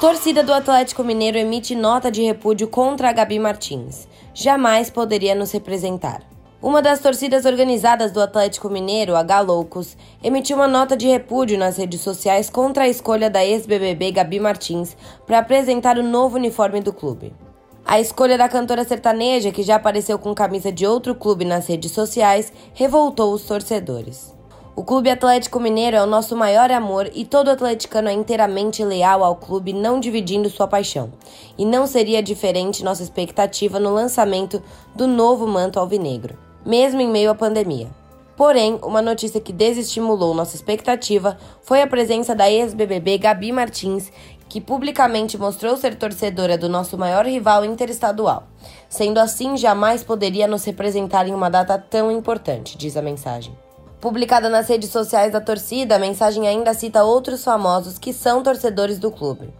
Torcida do Atlético Mineiro emite nota de repúdio contra a Gabi Martins. Jamais poderia nos representar. Uma das torcidas organizadas do Atlético Mineiro, a Galoucos, emitiu uma nota de repúdio nas redes sociais contra a escolha da ex-BBB Gabi Martins para apresentar o novo uniforme do clube. A escolha da cantora sertaneja, que já apareceu com camisa de outro clube nas redes sociais, revoltou os torcedores. O Clube Atlético Mineiro é o nosso maior amor e todo atleticano é inteiramente leal ao clube, não dividindo sua paixão. E não seria diferente nossa expectativa no lançamento do novo manto alvinegro, mesmo em meio à pandemia. Porém, uma notícia que desestimulou nossa expectativa foi a presença da ex-BBB Gabi Martins, que publicamente mostrou ser torcedora do nosso maior rival interestadual. Sendo assim, jamais poderia nos representar em uma data tão importante, diz a mensagem. Publicada nas redes sociais da torcida, a mensagem ainda cita outros famosos que são torcedores do clube.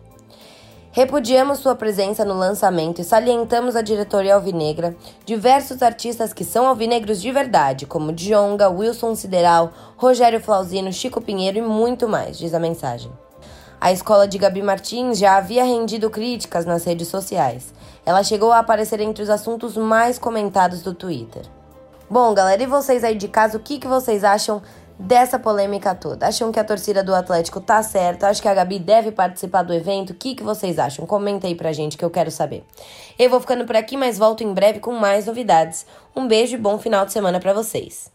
Repudiamos sua presença no lançamento e salientamos a diretoria alvinegra, diversos artistas que são alvinegros de verdade, como Djonga, Wilson Sideral, Rogério Flauzino, Chico Pinheiro e muito mais, diz a mensagem. A escola de Gabi Martins já havia rendido críticas nas redes sociais. Ela chegou a aparecer entre os assuntos mais comentados do Twitter. Bom, galera, e vocês aí de casa, o que, que vocês acham dessa polêmica toda? Acham que a torcida do Atlético tá certa? Acho que a Gabi deve participar do evento? O que, que vocês acham? Comenta aí pra gente que eu quero saber. Eu vou ficando por aqui, mas volto em breve com mais novidades. Um beijo e bom final de semana para vocês.